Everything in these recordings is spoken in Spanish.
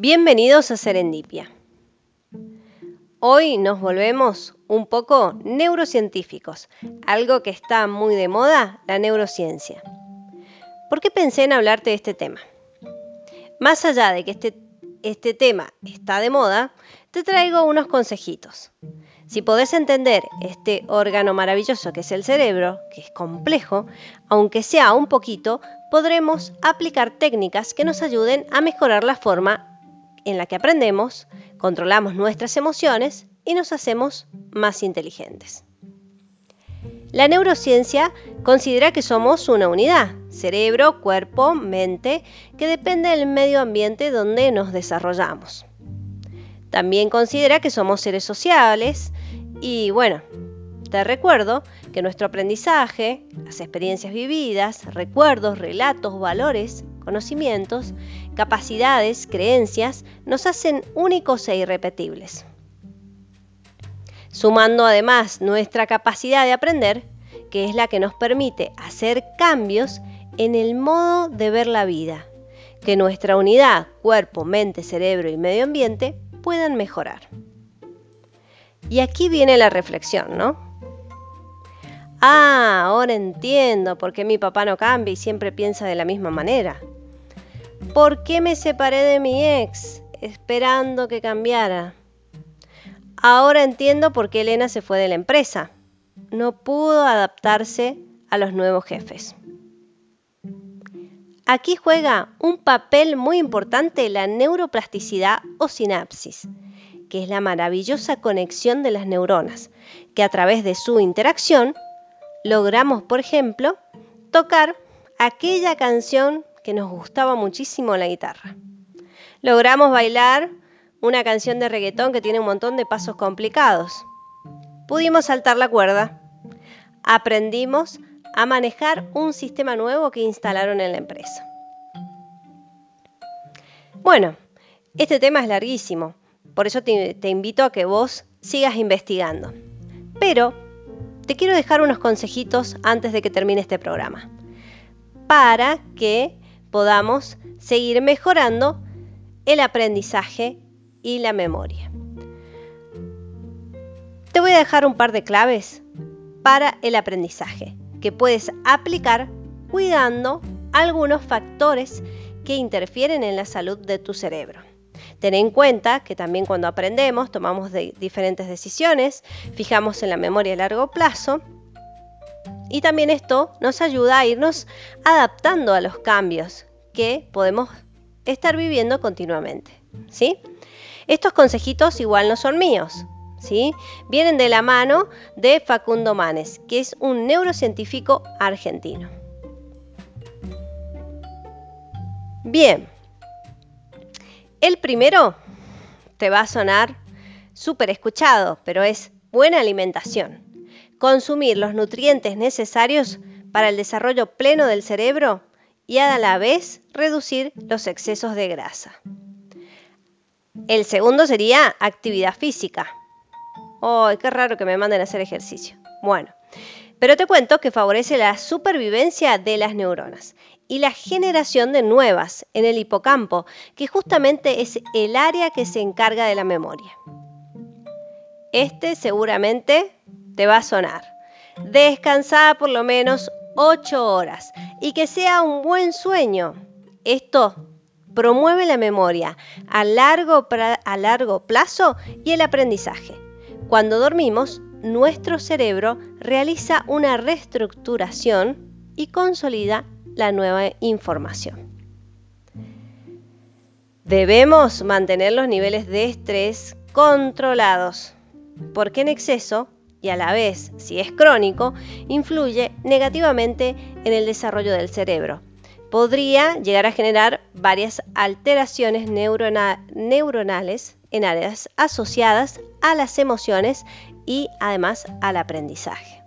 Bienvenidos a Serendipia. Hoy nos volvemos un poco neurocientíficos, algo que está muy de moda, la neurociencia. ¿Por qué pensé en hablarte de este tema? Más allá de que este, este tema está de moda, te traigo unos consejitos. Si podés entender este órgano maravilloso que es el cerebro, que es complejo, aunque sea un poquito, podremos aplicar técnicas que nos ayuden a mejorar la forma en la que aprendemos, controlamos nuestras emociones y nos hacemos más inteligentes. La neurociencia considera que somos una unidad, cerebro, cuerpo, mente, que depende del medio ambiente donde nos desarrollamos. También considera que somos seres sociables y bueno, te recuerdo que nuestro aprendizaje, las experiencias vividas, recuerdos, relatos, valores, conocimientos, capacidades, creencias, nos hacen únicos e irrepetibles. Sumando además nuestra capacidad de aprender, que es la que nos permite hacer cambios en el modo de ver la vida, que nuestra unidad, cuerpo, mente, cerebro y medio ambiente puedan mejorar. Y aquí viene la reflexión, ¿no? Ah, ahora entiendo por qué mi papá no cambia y siempre piensa de la misma manera. ¿Por qué me separé de mi ex esperando que cambiara? Ahora entiendo por qué Elena se fue de la empresa. No pudo adaptarse a los nuevos jefes. Aquí juega un papel muy importante la neuroplasticidad o sinapsis, que es la maravillosa conexión de las neuronas, que a través de su interacción logramos, por ejemplo, tocar aquella canción que nos gustaba muchísimo la guitarra. Logramos bailar una canción de reggaetón que tiene un montón de pasos complicados. Pudimos saltar la cuerda. Aprendimos a manejar un sistema nuevo que instalaron en la empresa. Bueno, este tema es larguísimo, por eso te, te invito a que vos sigas investigando. Pero te quiero dejar unos consejitos antes de que termine este programa, para que podamos seguir mejorando el aprendizaje y la memoria. Te voy a dejar un par de claves para el aprendizaje que puedes aplicar cuidando algunos factores que interfieren en la salud de tu cerebro. Ten en cuenta que también cuando aprendemos tomamos diferentes decisiones, fijamos en la memoria a largo plazo y también esto nos ayuda a irnos adaptando a los cambios que podemos estar viviendo continuamente. ¿sí? Estos consejitos igual no son míos. ¿sí? Vienen de la mano de Facundo Manes, que es un neurocientífico argentino. Bien, el primero te va a sonar súper escuchado, pero es buena alimentación consumir los nutrientes necesarios para el desarrollo pleno del cerebro y a la vez reducir los excesos de grasa. El segundo sería actividad física. ¡Ay, qué raro que me manden a hacer ejercicio! Bueno, pero te cuento que favorece la supervivencia de las neuronas y la generación de nuevas en el hipocampo, que justamente es el área que se encarga de la memoria. Este seguramente te va a sonar. Descansar por lo menos 8 horas y que sea un buen sueño. Esto promueve la memoria a largo, a largo plazo y el aprendizaje. Cuando dormimos, nuestro cerebro realiza una reestructuración y consolida la nueva información. Debemos mantener los niveles de estrés controlados, porque en exceso y a la vez, si es crónico, influye negativamente en el desarrollo del cerebro. Podría llegar a generar varias alteraciones neuronales en áreas asociadas a las emociones y además al aprendizaje.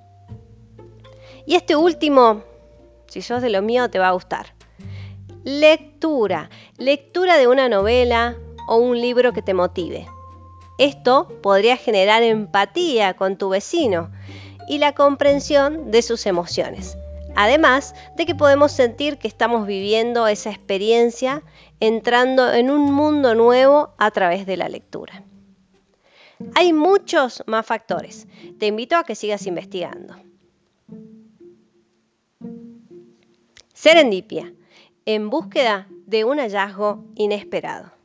Y este último, si sos de lo mío, te va a gustar. Lectura. Lectura de una novela o un libro que te motive. Esto podría generar empatía con tu vecino y la comprensión de sus emociones. Además de que podemos sentir que estamos viviendo esa experiencia entrando en un mundo nuevo a través de la lectura. Hay muchos más factores. Te invito a que sigas investigando. Serendipia, en búsqueda de un hallazgo inesperado.